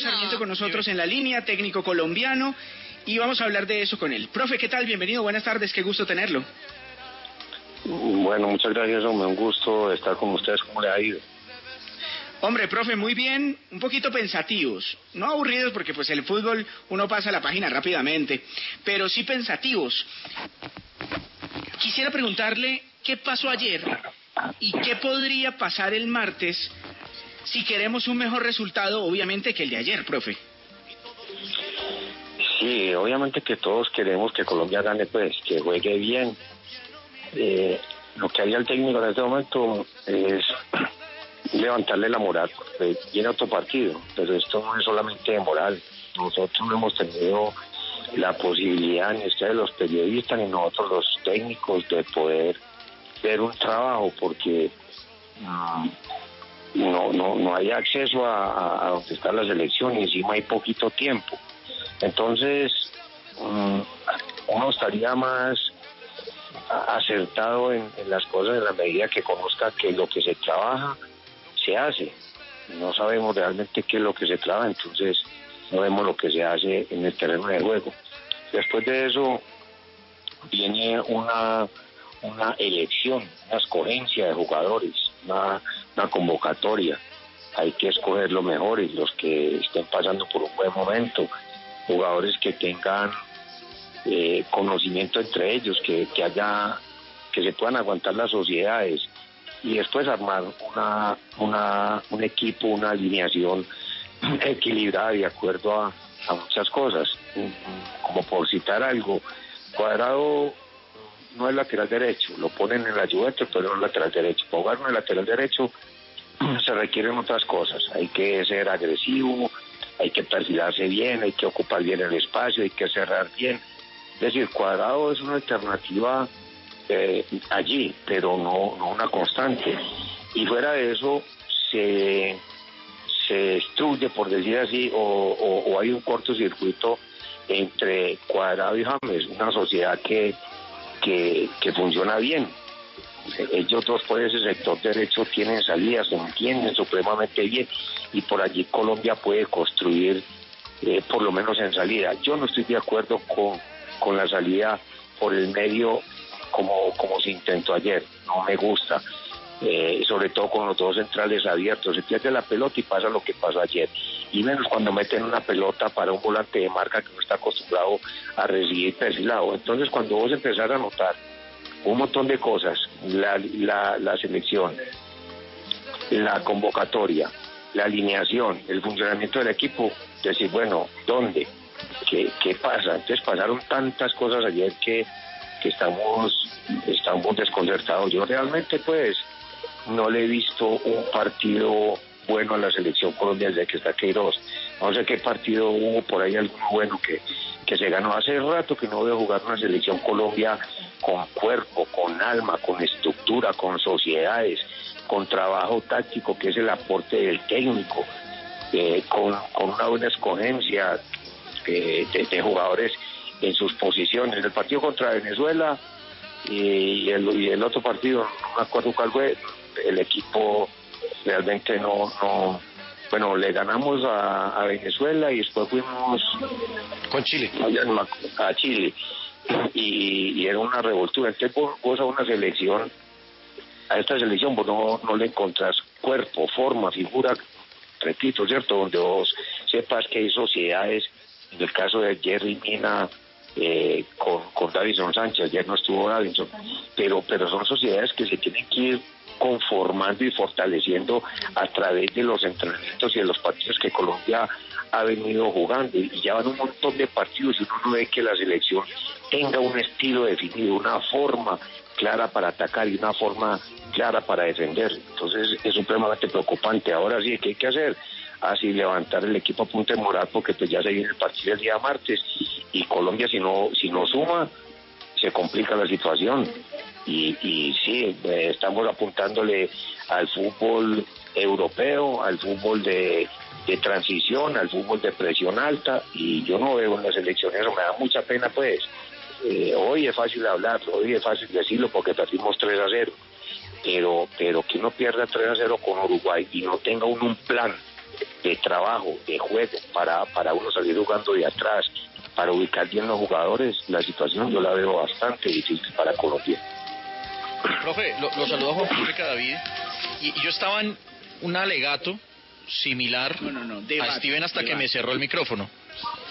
Sarmiento con nosotros en la línea, técnico colombiano, y vamos a hablar de eso con él. Profe, ¿qué tal? Bienvenido, buenas tardes, qué gusto tenerlo. Bueno, muchas gracias, hombre, un gusto estar con ustedes, ¿cómo le ha ido? Hombre, profe, muy bien, un poquito pensativos, no aburridos porque pues el fútbol uno pasa la página rápidamente, pero sí pensativos. Quisiera preguntarle qué pasó ayer y qué podría pasar el martes si queremos un mejor resultado, obviamente, que el de ayer, profe. Sí, obviamente que todos queremos que Colombia gane, pues, que juegue bien. Eh, lo que haría el técnico en este momento es levantarle la moral, porque viene otro partido, pero esto no es solamente de moral. Nosotros hemos tenido la posibilidad, ni ustedes los periodistas, ni nosotros los técnicos, de poder ver un trabajo, porque mm, no, no, no hay acceso a, a, donde está la selección y encima hay poquito tiempo. Entonces, mm, uno estaría más acertado en, en, las cosas en la medida que conozca que lo que se trabaja se hace. No sabemos realmente qué es lo que se trabaja, entonces no vemos lo que se hace en el terreno de juego. Después de eso viene una, una elección, una escogencia de jugadores, una, convocatoria. Hay que escoger los mejores, los que estén pasando por un buen momento, jugadores que tengan eh, conocimiento entre ellos, que, que haya, que se puedan aguantar las sociedades y después armar una, una, un equipo, una alineación equilibrada de acuerdo a, a muchas cosas. Como por citar algo, Cuadrado no es lateral derecho, lo ponen en la Juventus, pero no es lateral derecho. Para jugar en el lateral derecho se requieren otras cosas. Hay que ser agresivo, hay que perfilarse bien, hay que ocupar bien el espacio, hay que cerrar bien. Es decir, Cuadrado es una alternativa eh, allí, pero no, no una constante. Y fuera de eso, se se destruye, por decir así, o, o, o hay un cortocircuito entre Cuadrado y James, una sociedad que, que, funciona bien. Ellos dos por ese sector derecho tienen salidas, se entienden supremamente bien y por allí Colombia puede construir eh, por lo menos en salida. Yo no estoy de acuerdo con, con la salida por el medio como, como se intentó ayer, no me gusta eh, sobre todo con los dos centrales abiertos. Se pierde la pelota y pasa lo que pasó ayer. Y menos cuando meten una pelota para un volante de marca que no está acostumbrado a recibir perfilado. Entonces, cuando vos empezás a notar un montón de cosas, la, la, la selección, la convocatoria, la alineación, el funcionamiento del equipo, decir, bueno, ¿dónde? ¿Qué, qué pasa? Entonces pasaron tantas cosas ayer que, estamos, estamos desconcertados. Yo realmente, pues, no le he visto un partido bueno a la selección colombiana desde que está Queiroz. No sé qué partido hubo por ahí alguno bueno que, que se ganó. Hace rato que no veo jugar una selección Colombia con cuerpo, con alma, con estructura, con sociedades, con trabajo táctico, que es el aporte del técnico, eh, con, con, una buena escogencia eh, de, jugadores en sus posiciones. El partido contra Venezuela y el, y el otro partido, no me acuerdo cuál fue, el equipo realmente no, no bueno, le ganamos a, a, Venezuela y después fuimos con Chile a, Chile y, y, era una revoltura. Entonces vos, vos, a una selección, a esta selección vos no, no le encontrás cuerpo, forma, figura, repito, ¿cierto? Donde vos sepas que hay sociedades, en el caso de Jerry Mina, eh, con, con Davison Sánchez, ayer no estuvo Davison, pero, pero son sociedades que se tienen que ir conformando y fortaleciendo a través de los entrenamientos y de los partidos que Colombia ha venido jugando y ya van un montón de partidos y uno no ve que la selección tenga un estilo definido, una forma clara para atacar y una forma clara para defender. Entonces es supremamente preocupante. Ahora sí, ¿qué hay que hacer? Así levantar el equipo a punta de moral porque pues ya se viene el partido el día martes y Colombia si no si no suma se complica la situación. Y, y sí eh, estamos apuntándole al fútbol europeo al fútbol de, transición al fútbol de presión alta y yo no veo en las elecciones me da mucha pena pues eh, hoy es fácil hablarlo, hoy es fácil decirlo porque perdimos 3 a 0, pero, pero que uno pierda 3 a 0 con Uruguay y no tenga uno un plan de trabajo, de juego, para, para uno salir jugando de atrás, para ubicar bien los jugadores, la situación yo la veo bastante difícil para Colombia. Profe, lo, lo saludo a Juan Felipe David y, y yo estaba en un alegato similar No, no, no, a debate, Steven hasta que me cerró el micrófono.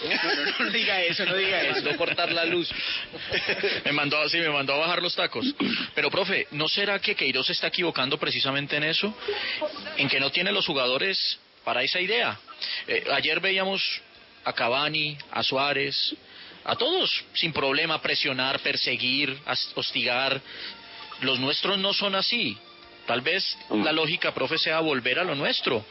No, no, no, no diga eso, no diga eso. mandó cortar la luz. me mandó así, me mandó a bajar los tacos. Pero, profe, ¿no será que Queiroz se está equivocando precisamente en eso? En que no tiene los jugadores para esa idea. Eh, ayer veíamos a Cavani, a Suárez, a todos sin problema presionar, perseguir, hostigar. Los nuestros no son así. Tal vez la lógica, profe, sea volver a lo nuestro,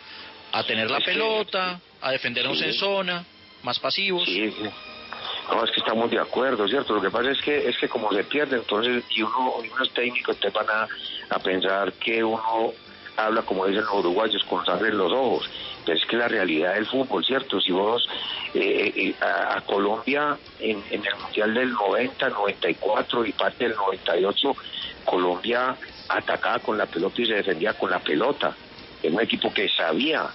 a tener la pelota, a defendernos en zona, más pasivos. No, es que estamos de acuerdo, ¿cierto? Lo que pasa es que es que como se pierde, entonces, y uno, y unos técnicos te van a, a pensar que uno habla, como dicen los uruguayos, con sangre en los ojos. Pero es que la realidad del fútbol, ¿cierto? Si vos eh, eh, a, Colombia en, el Mundial del 90, 94 y parte del 98, Colombia atacaba con la pelota y se defendía con la pelota. Era un equipo que sabía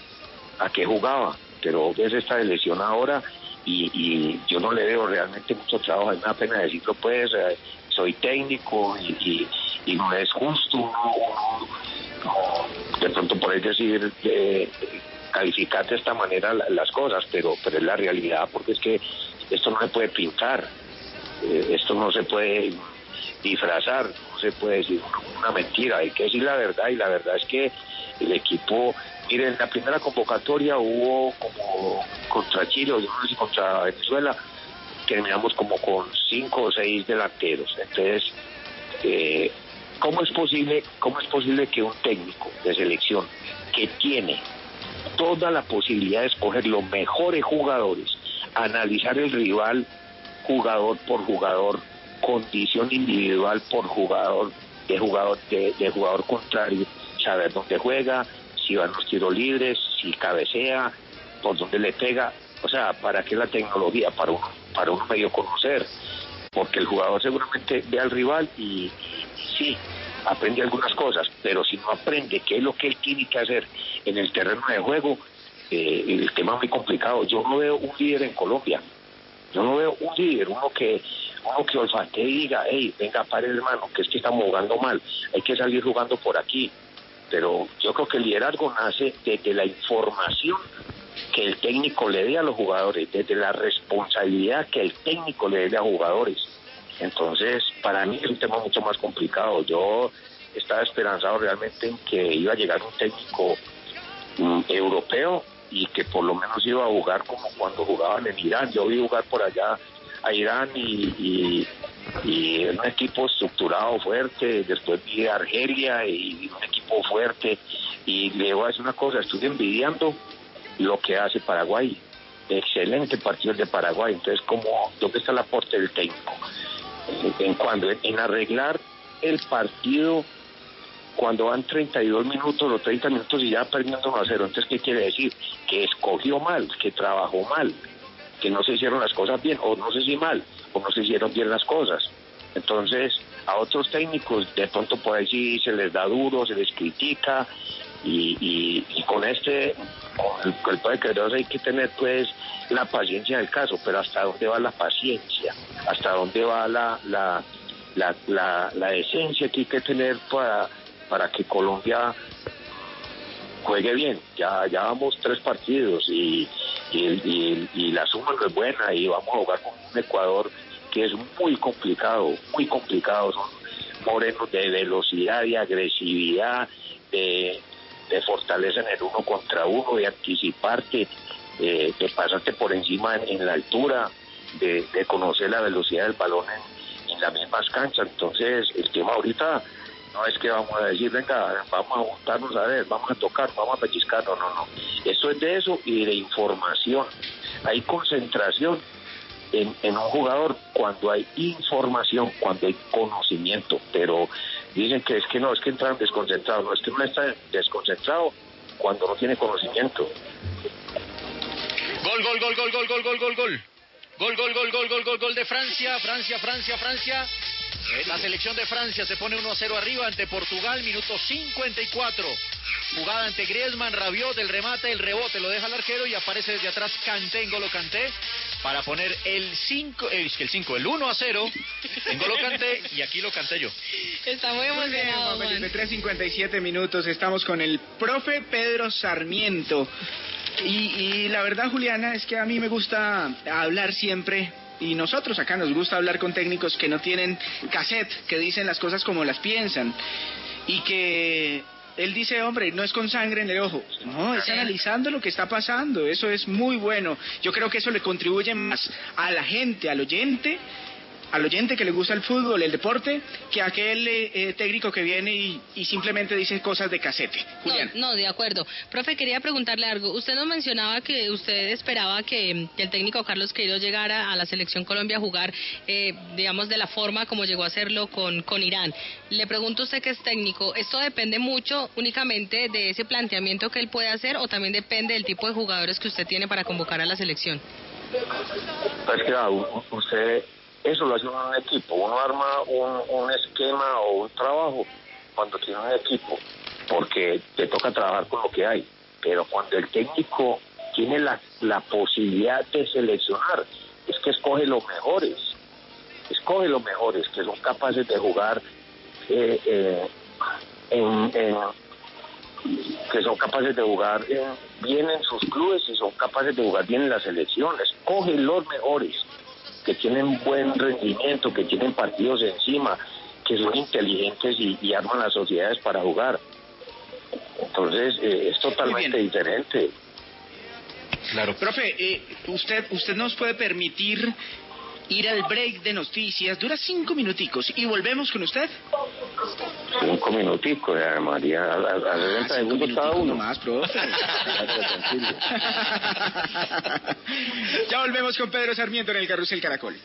a qué jugaba, pero ves esta lesión ahora y, y yo no le veo realmente mucho trabajo, a mí me da pena decirlo pues, eh, soy técnico y, y, y no es justo uno- de pronto por decir eh, de esta manera la- las cosas, pero, pero es la realidad porque es que esto no se puede pintar, eh, esto no se puede disfrazar, no se puede decir una mentira, hay que decir la verdad y la verdad es que el equipo, miren, en la primera convocatoria hubo como contra Chile, o contra Venezuela, terminamos como con cinco o seis delanteros, entonces, eh, ¿cómo es posible, cómo es posible que un técnico de selección que tiene toda la posibilidad de escoger los mejores jugadores, analizar el rival jugador por jugador, condición individual por jugador, de jugador, de, jugador contrario, saber dónde juega, si van los tiros libres, si cabecea, por dónde le pega, o sea, ¿para qué la tecnología? Para uno, para uno medio conocer, porque el jugador seguramente ve al rival y, sí, aprende algunas cosas, pero si no aprende qué es lo que él tiene que hacer en el terreno de juego, eh, el tema es muy complicado. Yo no veo un líder en Colombia, yo no veo un líder, uno que uno que olfatee y diga, hey, venga, pare hermano, que es que estamos jugando mal, hay que salir jugando por aquí. Pero yo creo que el liderazgo nace desde la información el técnico le dé a los jugadores, desde la responsabilidad que el técnico le dé a jugadores. Entonces, para mí es un tema mucho más complicado. Yo estaba esperanzado realmente en que iba a llegar un técnico mm, europeo y que por lo menos iba a jugar como cuando jugaban en Irán. Yo vi jugar por allá a Irán y, y, y un equipo estructurado, fuerte. Después vi a Argelia y un equipo fuerte. Y le voy a decir una cosa, estoy envidiando lo que hace Paraguay. Excelente partido de Paraguay. Entonces, como ¿dónde está el aporte del técnico? En, en cuando en arreglar el partido cuando van 32 minutos o 30 minutos y ya perdiendo 1 a 0. Entonces, ¿qué quiere decir? Que escogió mal, que trabajó mal, que no se hicieron las cosas bien, o no sé si mal, o no se hicieron bien las cosas. Entonces, a otros técnicos, de pronto por ahí sí se les da duro, se les critica, y, y, con este, con el cuerpo de hay que tener pues la paciencia del caso, pero hasta dónde va la paciencia, hasta dónde va la, la, la, la, la esencia que hay que tener para, para que Colombia juegue bien. Ya, ya vamos tres partidos y, y, y- y la suma no es buena y vamos a jugar con un Ecuador que es muy complicado, muy complicado. Son morenos de velocidad, de agresividad, de, de fortaleza en el uno contra uno, de anticiparte, eh, de pasarte por encima en, la altura, de, conocer la velocidad del balón en, las mismas canchas. Entonces, el tema ahorita No es que vamos a decir, venga, vamos a juntarnos a ver, vamos a tocar, vamos a pellizcar, no, no, no. Esto es de eso y de información. Hay concentración en, en un jugador cuando hay información, cuando hay conocimiento, pero dicen que es que no, es que entran desconcentrados, no, es que uno está desconcentrado cuando no tiene conocimiento. Gol, gol, gol, gol, gol, gol, gol, gol, gol. Gol, gol, gol, gol, gol, gol, gol de Francia, Francia, Francia, Francia. La selección de Francia se pone 1 a 0 arriba ante Portugal, minuto 54. Jugada ante Griezmann, Rabiot, el remate, el rebote lo deja el arquero y aparece desde atrás Kanté en Golo Kanté para poner el 5, eh, el 5, el 1 a 0 en Golo Kanté y aquí lo canté yo. Está muy emocionado, Juan Felipe, Juan. 3.57 minutos, estamos con el profe Pedro Sarmiento. Y, y la verdad, Juliana, es que a mí me gusta hablar siempre, y nosotros acá nos gusta hablar con técnicos que no tienen cassette, que dicen las cosas como las piensan, y que él dice, hombre, no es con sangre en el ojo, no, es analizando lo que está pasando, eso es muy bueno. Yo creo que eso le contribuye más a la gente, al oyente, al oyente que le gusta el fútbol, el deporte, que aquel eh, eh, técnico que viene y, y simplemente dice cosas de casete. Julián. No, no, de acuerdo. Profe, quería preguntarle algo. Usted nos mencionaba que usted esperaba que, que el técnico Carlos Queiroz llegara a la selección Colombia a jugar, eh, digamos, de la forma como llegó a hacerlo con, con Irán. Le pregunto a usted que es técnico, ¿esto depende mucho únicamente de ese planteamiento que él puede hacer o también depende del tipo de jugadores que usted tiene para convocar a la selección? Pues que usted, eso lo hace uno en un equipo. Uno arma un, esquema o un trabajo cuando tiene un equipo, porque te toca trabajar con lo que hay. Pero cuando el técnico tiene la, la posibilidad de seleccionar, es que escoge los mejores. Escoge los mejores, que son capaces de jugar eh, eh, en, que son capaces de jugar bien en sus clubes y son capaces de jugar bien en las selecciones. Coge los mejores, que tienen buen rendimiento, que tienen partidos encima, que son inteligentes y, y arman las sociedades para jugar. Entonces, eh, es totalmente diferente. Claro. Profe, eh, usted, usted nos puede permitir ir al break de noticias, dura cinco minuticos y volvemos con usted. Cinco minuticos, eh, María, a, a- a 60 Cinco segundos cada uno. nomás, profe. Ya volvemos con Pedro Sarmiento en el Carrusel Caracol.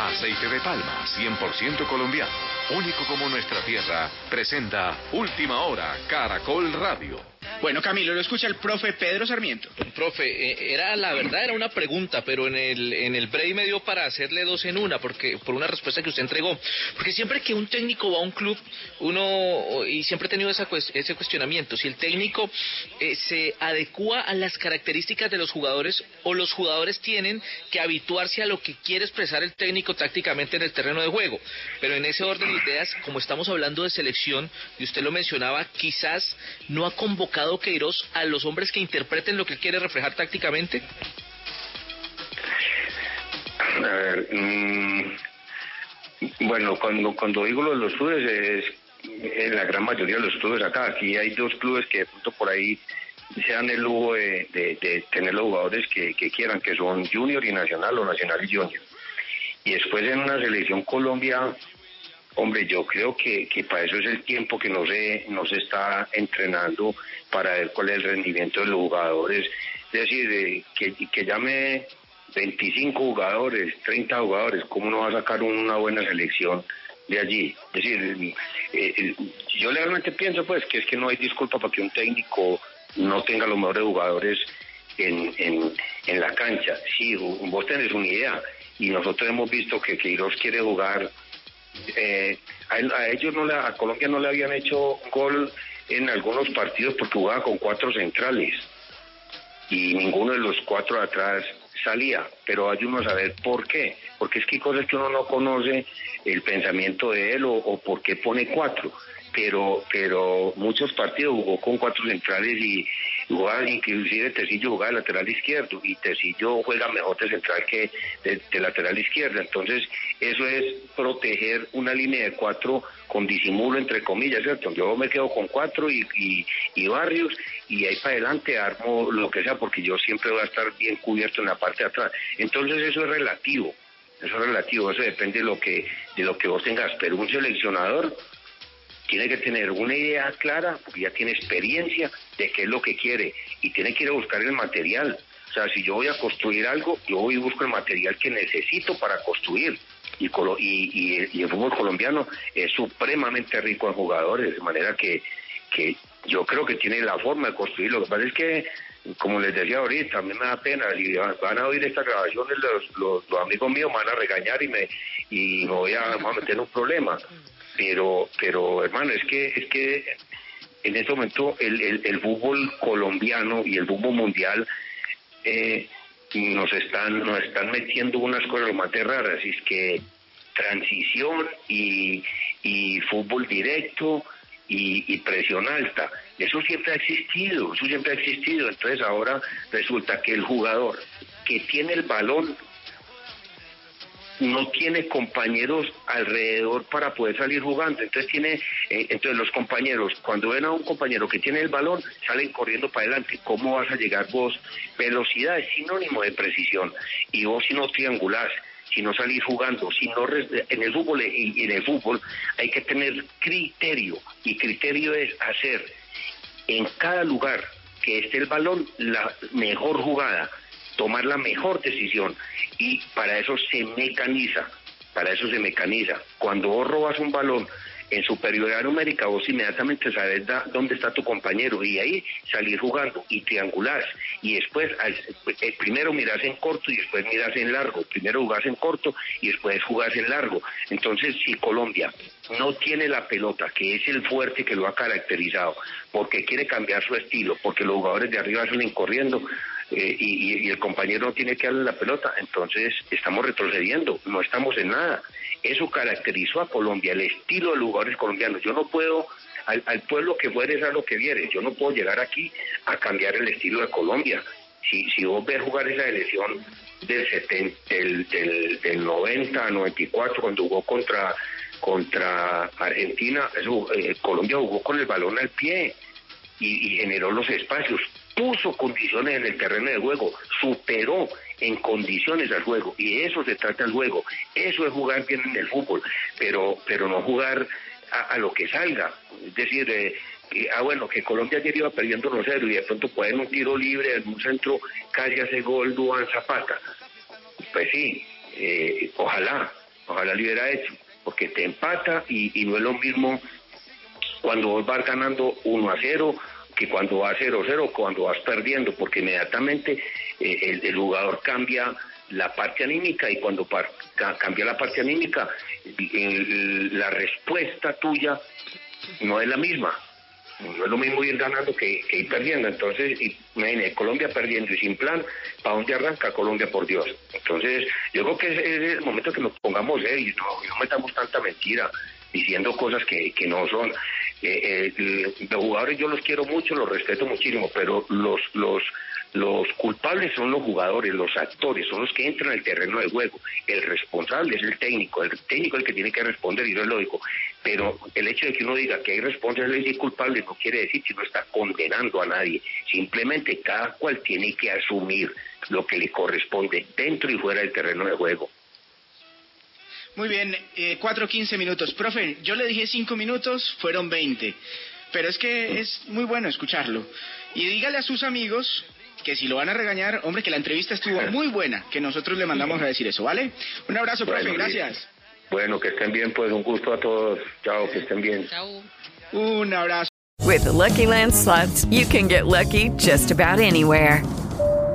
Aceite de palma, 100% colombiano. Único como nuestra tierra. Presenta Última Hora, Caracol Radio. Bueno, Camilo, lo escucha el profe Pedro Sarmiento. Profe, eh, era la verdad era una pregunta, pero en el en el break me dio para hacerle dos en una, porque por una respuesta que usted entregó, porque siempre que un técnico va a un club, uno y siempre he tenido ese cuestionamiento, si el técnico eh, se adecua a las características de los jugadores o los jugadores tienen que habituarse a lo que quiere expresar el técnico tácticamente en el terreno de juego, pero en ese orden de ideas, como estamos hablando de selección y usted lo mencionaba, quizás no ha convocado Queiroz a los hombres que interpreten lo que quiere reflejar tácticamente. A ver, mm, bueno, cuando, cuando digo lo de los clubes, es en la gran mayoría de los clubes acá. Aquí hay dos clubes que de pronto por ahí se dan el lujo de, de- de tener los jugadores que, que quieran, que son Junior y Nacional o Nacional y Junior. Y después en una selección Colombia, hombre, yo creo que, que para eso es el tiempo que no se, no se está entrenando para ver cuál es el rendimiento de los jugadores. Es decir, que, que llame 25 jugadores, 30 jugadores, ¿cómo no va a sacar una buena selección de allí? Es decir, yo realmente pienso pues que es que no hay disculpa para que un técnico no tenga los mejores jugadores en, en, en la cancha. Sí, vos tenés una idea y nosotros hemos visto que Queiroz quiere jugar eh, a, a ellos no le, a Colombia no le habían hecho gol en algunos partidos porque jugaba con cuatro centrales y ninguno de los cuatro atrás salía, pero hay uno a saber por qué, porque es que hay cosas que uno no conoce el pensamiento de él o, o por qué pone cuatro, pero pero muchos partidos jugó con cuatro centrales y jugaba inclusive Tecillo jugaba de lateral izquierdo y Tecillo juega mejor de central que de, lateral izquierda, entonces eso es proteger una línea de cuatro con disimulo entre comillas, ¿cierto? Yo me quedo con cuatro y, y, y barrios y ahí para adelante armo lo que sea porque yo siempre voy a estar bien cubierto en la parte de atrás. Entonces eso es relativo, eso es relativo, eso depende de lo que de lo que vos tengas, pero un seleccionador tiene que tener una idea clara, porque ya tiene experiencia de qué es lo que quiere y tiene que ir a buscar el material. O sea, si yo voy a construir algo, yo voy y busco el material que necesito para construir. Y, y, y, el fútbol colombiano es supremamente rico en jugadores, de manera que, que yo creo que tiene la forma de construir. Lo que pasa es que, como les decía ahorita, a mí me da pena, y van a oír esta grabación, los, los, amigos míos me van a regañar y me, y me voy a, meter un problema. Pero, pero hermano, es que, es que en este momento el, el, fútbol colombiano y el fútbol mundial eh, nos están nos están metiendo unas cosas más raras, y es que transición y, y fútbol directo y, presión alta. Eso siempre ha existido, eso siempre ha existido. Entonces ahora resulta que el jugador que tiene el balón no tiene compañeros alrededor para poder salir jugando. Entonces tiene, eh, entonces los compañeros, cuando ven a un compañero que tiene el balón, salen corriendo para adelante. ¿Cómo vas a llegar vos? Velocidad es sinónimo de precisión. Y vos si no triangulás, si no salís jugando, si no en el fútbol en el fútbol hay que tener criterio y criterio es hacer en cada lugar que esté el balón la mejor jugada, tomar la mejor decisión y para eso se mecaniza, para eso se mecaniza. Cuando vos robas un balón en superioridad numérica vos inmediatamente sabes dónde está tu compañero y ahí salir jugando y triangular y después eh, primero miras en corto y después miras en largo, primero jugás en corto y después jugás en largo. Entonces si Colombia no tiene la pelota, que es el fuerte que lo ha caracterizado, porque quiere cambiar su estilo, porque los jugadores de arriba salen corriendo, eh, y, y, el compañero no tiene que darle la pelota, entonces estamos retrocediendo, no estamos en nada. Eso caracterizó a Colombia, el estilo de los jugadores colombianos. Yo no puedo, al, pueblo que fuere a lo que viere, yo no puedo llegar aquí a cambiar el estilo de Colombia. Si, si vos ves jugar esa elección del, 70, del, del, 90 a 94, cuando jugó contra, contra Argentina, eh, Colombia jugó con el balón al pie y generó los espacios puso condiciones en el terreno de juego, superó en condiciones al juego y eso se trata el juego, eso es jugar bien en el fútbol, pero pero no jugar a, lo que salga, es decir, eh, ah bueno, que Colombia ayer iba perdiendo 1-0 y de pronto pueden un tiro libre en un centro casi hace gol Duan Zapata, pues sí, eh, ojalá, ojalá lo hubiera hecho, porque te empata y, y no es lo mismo cuando vos vas ganando 1 a 0 que cuando vas 0-0, cuando vas perdiendo, porque inmediatamente eh, el, jugador cambia la parte anímica y cuando cambia la parte anímica, la respuesta tuya no es la misma. No es lo mismo ir ganando que, ir perdiendo. Entonces, y, Colombia perdiendo y sin plan, ¿para dónde arranca Colombia, por Dios? Entonces, yo creo que es, el momento que nos pongamos serios, no, no metamos tanta mentira diciendo cosas que, que no son. Eh, eh, los jugadores yo los quiero mucho, los respeto muchísimo, pero los, los, los culpables son los jugadores, los actores, son los que entran al terreno de juego. El responsable es el técnico, el técnico es el que tiene que responder y no es lógico. Pero el hecho de que uno diga que hay responsables y culpables no quiere decir que no está condenando a nadie. Simplemente cada cual tiene que asumir lo que le corresponde dentro y fuera del terreno de juego. Muy bien, eh, 4.15 minutos. Profe, yo le dije 5 minutos, fueron 20. Pero es que es muy bueno escucharlo. Y dígale a sus amigos que si lo van a regañar, hombre, que la entrevista estuvo muy buena, que nosotros le mandamos a decir eso, ¿vale? Un abrazo, profe, gracias. Bueno, que estén bien, pues un gusto a todos. Chao, que estén bien. Chao. Un abrazo. With the Lucky Land slots, you can get lucky just about anywhere.